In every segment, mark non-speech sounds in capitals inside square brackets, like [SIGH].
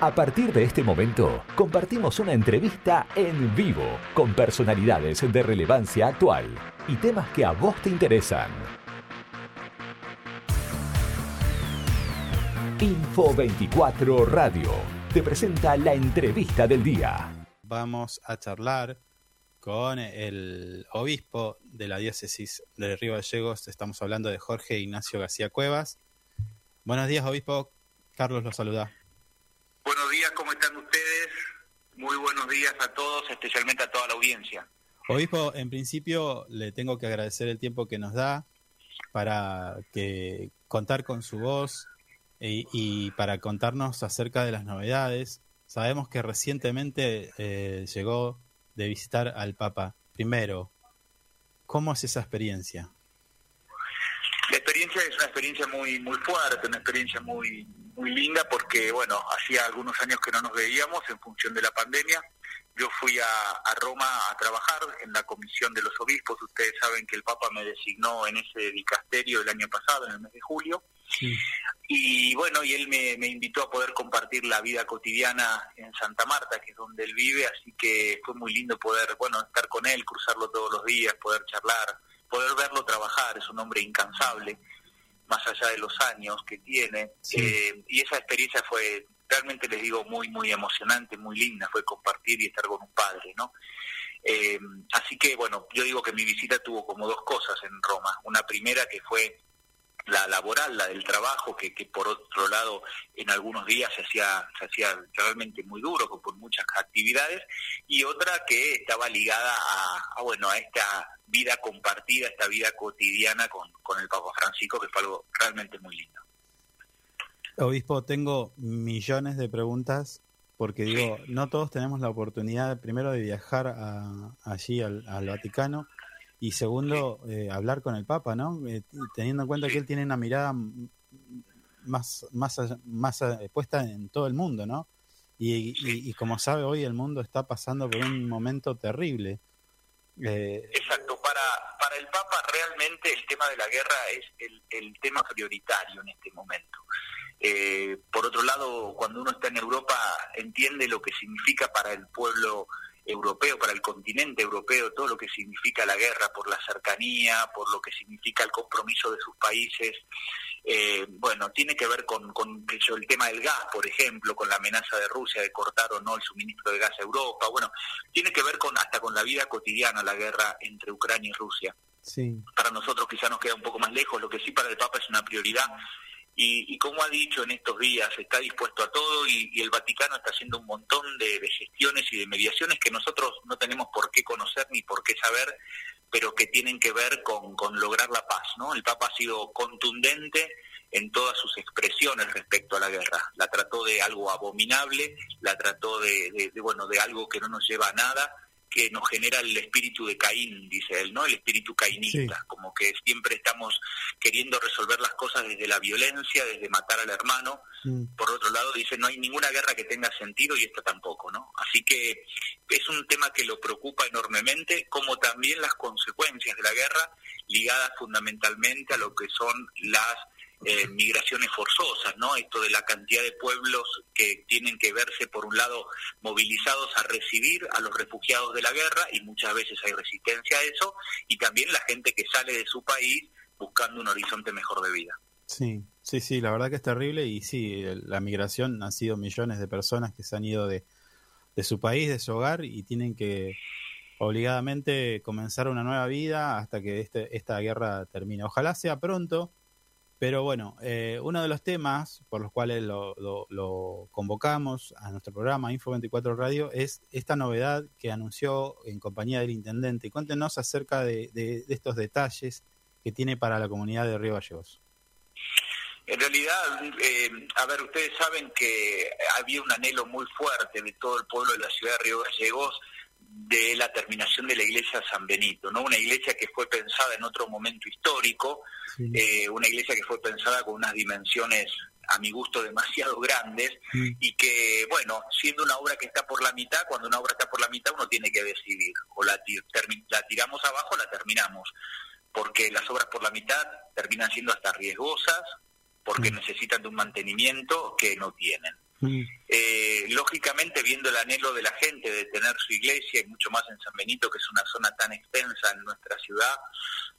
A partir de este momento, compartimos una entrevista en vivo con personalidades de relevancia actual y temas que a vos te interesan. Info 24 Radio te presenta la entrevista del día. Vamos a charlar con el obispo de la diócesis de Río Gallegos. Estamos hablando de Jorge Ignacio García Cuevas. Buenos días, obispo. Carlos lo saluda. Días, ¿cómo están ustedes? Muy buenos días a todos, especialmente a toda la audiencia. Obispo, en principio le tengo que agradecer el tiempo que nos da para que contar con su voz y, para contarnos acerca de las novedades. Sabemos que recientemente eh, llegó de visitar al Papa. Primero, ¿cómo es esa experiencia? Experiencia es una experiencia muy muy fuerte, una experiencia muy muy linda porque, bueno, hacía algunos años que no nos veíamos en función de la pandemia. Yo fui a, Roma a trabajar en la comisión de los obispos. Ustedes saben que el Papa me designó en ese dicasterio el año pasado, en el mes de julio. Y bueno, y él me, me, invitó a poder compartir la vida cotidiana en Santa Marta, que es donde él vive, así que fue muy lindo poder, bueno, estar con él, cruzarlo todos los días, poder charlar, poder verlo trabajar, es un hombre incansable más allá de los años que tiene. Eh, y esa experiencia fue, realmente les digo, muy, muy emocionante, muy linda, fue compartir y estar con un padre, ¿no? Eh, así que, bueno, yo digo que mi visita tuvo como dos cosas en Roma. Una primera que fue la laboral, la del trabajo, que, que por otro lado en algunos días se hacía, se hacía realmente muy duro, con, muchas actividades, y otra que estaba ligada a, bueno, a esta vida compartida, esta vida cotidiana con, con el Papa Francisco, que fue algo realmente muy lindo. Obispo, tengo millones de preguntas porque digo, no todos tenemos la oportunidad primero de viajar allí al, al Vaticano y segundo, eh, hablar con el Papa, ¿no? Eh, teniendo en cuenta que él tiene una mirada más, más, más eh, puesta en todo el mundo, ¿no? Y, como sabe, hoy el mundo está pasando por un momento terrible. Exacto, para, para el Papa realmente el tema de la guerra es el, el tema prioritario en este momento. por otro lado, cuando uno está en Europa, entiende lo que significa para el pueblo europeo, para el continente europeo, todo lo que significa la guerra por la cercanía, por lo que significa el compromiso de sus países. Eh, bueno, tiene que ver con, con el tema del gas, por ejemplo, con la amenaza de Rusia de cortar o no el suministro de gas a Europa. Bueno, tiene que ver con hasta con la vida cotidiana la guerra entre Ucrania y Rusia. Sí. Para nosotros quizá nos queda un poco más lejos, lo que sí para el Papa es una prioridad y, como ha dicho en estos días, está dispuesto a todo y, el Vaticano está haciendo un montón de, gestiones y de mediaciones que nosotros no tenemos por qué conocer ni por qué saber, pero que tienen que ver con, lograr la paz. ¿no? El Papa ha sido contundente en todas sus expresiones respecto a la guerra. La trató de algo abominable, la trató de, de bueno de algo que no nos lleva a nada que nos genera el espíritu de Caín, dice él, ¿no? El espíritu cainista, como que siempre estamos queriendo resolver las cosas desde la violencia, desde matar al hermano. Por otro lado, dice, no hay ninguna guerra que tenga sentido y esta tampoco, ¿no? Así que es un tema que lo preocupa enormemente, como también las consecuencias de la guerra ligadas fundamentalmente a lo que son las eh, migraciones forzosas, ¿no? Esto de la cantidad de pueblos que tienen que verse, por un lado, movilizados a recibir a los refugiados de la guerra, y muchas veces hay resistencia a eso, y también la gente que sale de su país buscando un horizonte mejor de vida. Sí, sí, sí, la verdad que es terrible, y sí, la migración han sido millones de personas que se han ido de, de su país, de su hogar, y tienen que obligadamente comenzar una nueva vida hasta que este, esta guerra termine. Ojalá sea pronto, pero bueno, eh, uno de los temas por los cuales lo, convocamos a nuestro programa Info24 Radio es esta novedad que anunció en compañía del intendente. Cuéntenos acerca de, estos detalles que tiene para la comunidad de Río Gallegos. En realidad, eh, a ver, ustedes saben que había un anhelo muy fuerte de todo el pueblo de la ciudad de Río Gallegos de la terminación de la iglesia San Benito, ¿no? Una iglesia que fue pensada en otro momento histórico, eh, una iglesia que fue pensada con unas dimensiones a mi gusto demasiado grandes y que, bueno, siendo una obra que está por la mitad, cuando una obra está por la mitad uno tiene que decidir, o la, la tiramos abajo o la terminamos, porque las obras por la mitad terminan siendo hasta riesgosas, porque necesitan de un mantenimiento que no tienen. Mm. Eh, lógicamente, viendo el anhelo de la gente de tener su iglesia y mucho más en San Benito, que es una zona tan extensa en nuestra ciudad,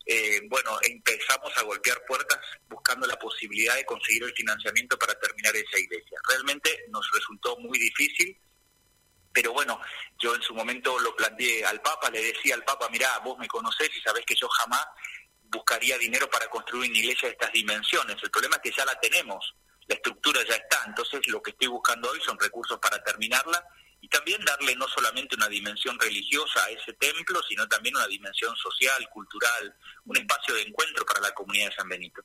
eh, bueno, empezamos a golpear puertas buscando la posibilidad de conseguir el financiamiento para terminar esa iglesia. Realmente nos resultó muy difícil, pero bueno, yo en su momento lo planteé al Papa, le decía al Papa, mira, vos me conocés y sabés que yo jamás buscaría dinero para construir una iglesia de estas dimensiones. El problema es que ya la tenemos la estructura ya está, entonces lo que estoy buscando hoy son recursos para terminarla y también darle no solamente una dimensión religiosa a ese templo, sino también una dimensión social, cultural, un espacio de encuentro para la comunidad de San Benito.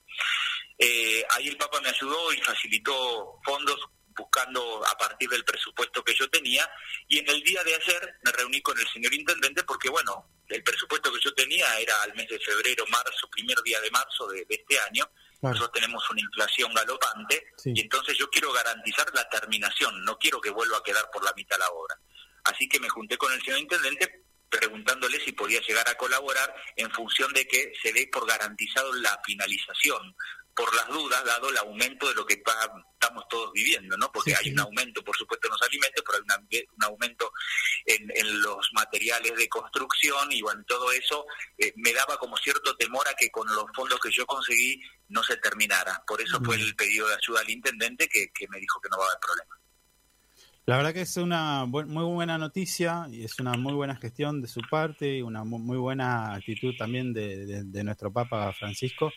Eh, ahí el Papa me ayudó y facilitó fondos buscando a partir del presupuesto que yo tenía y en el día de ayer me reuní con el señor intendente porque bueno, el presupuesto que yo tenía era al mes de febrero, marzo, primer día de marzo de este año. Nosotros tenemos una inflación galopante y entonces yo quiero garantizar la terminación, no quiero que vuelva a quedar por la mitad la obra. Así que me junté con el señor intendente preguntándole si podía llegar a colaborar en función de que se dé por garantizado la finalización, por las dudas, dado el aumento de lo que estamos todos viviendo, ¿no? Porque hay un aumento, por supuesto, en los alimentos, pero hay un aumento en, los materiales de construcción y bueno, todo eso eh, me daba como cierto temor a que con los fondos que yo conseguí no se terminara. Por eso fue el pedido de ayuda al intendente que, me dijo que no va a haber problema. La verdad que es una muy buena noticia y es una muy buena gestión de su parte y una muy buena actitud también de nuestro Papa Francisco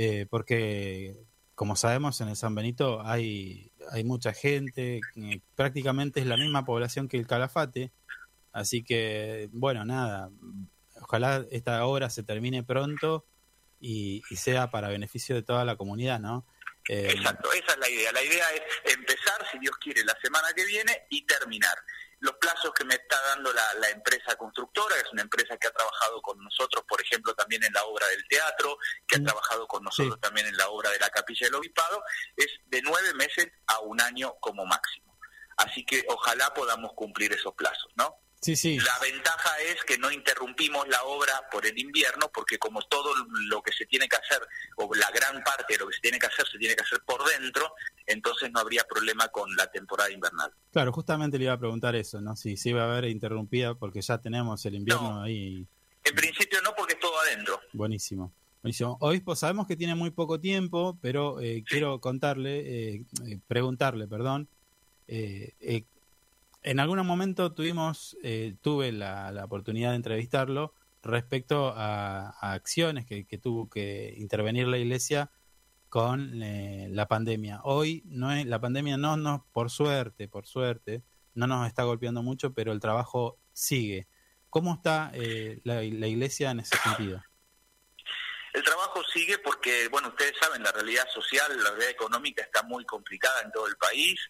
eh, porque como sabemos en el San Benito hay, hay mucha gente, prácticamente es la misma población que el Calafate, así que bueno, nada, ojalá esta obra se termine pronto y, sea para beneficio de toda la comunidad, ¿no? Eh, Exacto, esa es la idea. La idea es empezar, si Dios quiere, la semana que viene y terminar los plazos que me está dando la, empresa constructora, es una empresa que ha trabajado con nosotros, por ejemplo, también en la obra del teatro, que ha trabajado con nosotros también en la obra de la capilla del obispado, es de nueve meses a un año como máximo. Así que ojalá podamos cumplir esos plazos, ¿no? Sí, sí. La ventaja es que no interrumpimos la obra por el invierno, porque como todo lo que se tiene que hacer, o la gran parte de lo que se tiene que hacer, se tiene que hacer por dentro, entonces no habría problema con la temporada invernal. Claro, justamente le iba a preguntar eso, ¿no? Si se iba a haber interrumpida, porque ya tenemos el invierno ahí. En principio no, porque es todo adentro. Buenísimo. Buenísimo. Obispo, sabemos que tiene muy poco tiempo, pero eh, quiero contarle, eh, eh, preguntarle, perdón, eh, en algún momento tuvimos, eh, tuve la, oportunidad de entrevistarlo respecto a, acciones que, tuvo que intervenir la iglesia con eh, la pandemia. Hoy no es, la pandemia no nos, por suerte, por suerte, no nos está golpeando mucho, pero el trabajo sigue. ¿Cómo está eh, la, la iglesia en ese sentido? El trabajo sigue porque, bueno, ustedes saben, la realidad social, la realidad económica está muy complicada en todo el país.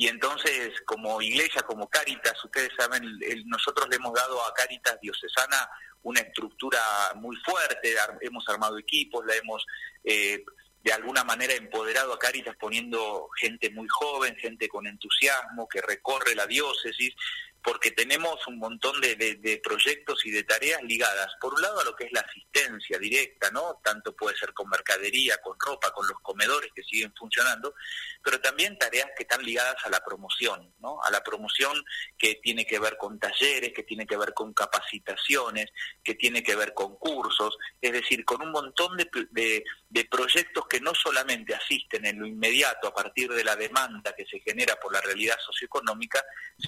Y entonces, como iglesia, como Cáritas, ustedes saben, nosotros le hemos dado a Cáritas Diocesana una estructura muy fuerte, hemos armado equipos, la hemos eh, de alguna manera empoderado a Cáritas poniendo gente muy joven, gente con entusiasmo, que recorre la diócesis, porque tenemos un montón de, de, proyectos y de tareas ligadas, por un lado a lo que es la asistencia directa, ¿no? Tanto puede ser con mercadería, con ropa, con los comedores que siguen funcionando, pero también tareas que están ligadas a la promoción, ¿no? A la promoción que tiene que ver con talleres, que tiene que ver con capacitaciones, que tiene que ver con cursos, es decir, con un montón de, de, de proyectos que no solamente asisten en lo inmediato a partir de la demanda que se genera por la realidad socioeconómica,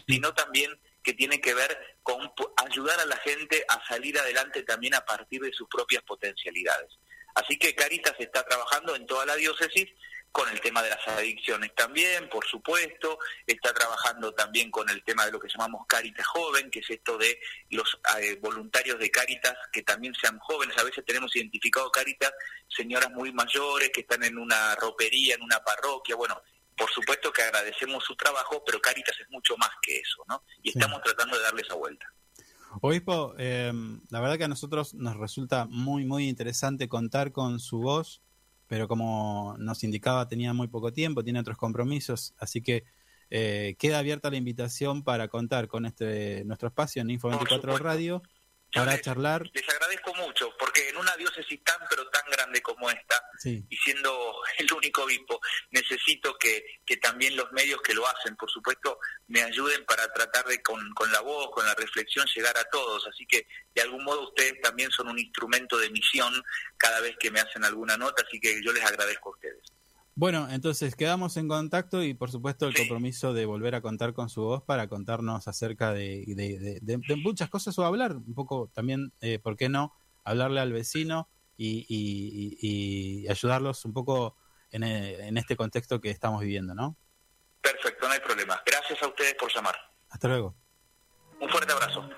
sino también que tiene que ver con ayudar a la gente a salir adelante también a partir de sus propias potencialidades. Así que Caritas está trabajando en toda la diócesis con el tema de las adicciones también, por supuesto, está trabajando también con el tema de lo que llamamos Caritas Joven, que es esto de los eh, voluntarios de Caritas que también sean jóvenes. A veces tenemos identificado Caritas, señoras muy mayores que están en una ropería, en una parroquia. Bueno, por supuesto que agradecemos su trabajo, pero Caritas es mucho más que eso, ¿no? Y estamos tratando de darle esa vuelta. Obispo, eh, la verdad que a nosotros nos resulta muy, muy interesante contar con su voz, pero como nos indicaba tenía muy poco tiempo, tiene otros compromisos, así que eh, queda abierta la invitación para contar con este nuestro espacio en Info 24 Radio para charlar. Les agradezco mucho, porque en una diócesis tan pero tan grande como esta, y siendo [LAUGHS] el único obispo, necesito que, que también los medios que lo hacen, por supuesto, me ayuden para tratar de con, con la voz, con la reflexión, llegar a todos. Así que de algún modo ustedes también son un instrumento de misión cada vez que me hacen alguna nota, así que yo les agradezco a ustedes. Bueno, entonces quedamos en contacto y por supuesto el compromiso de volver a contar con su voz para contarnos acerca de, de, muchas cosas o hablar un poco también, eh, ¿por qué no? Hablarle al vecino y, y, ayudarlos un poco en, eh, en este contexto que estamos viviendo, ¿no? Perfecto, no hay problema. Gracias a ustedes por llamar. Hasta luego. Un fuerte abrazo.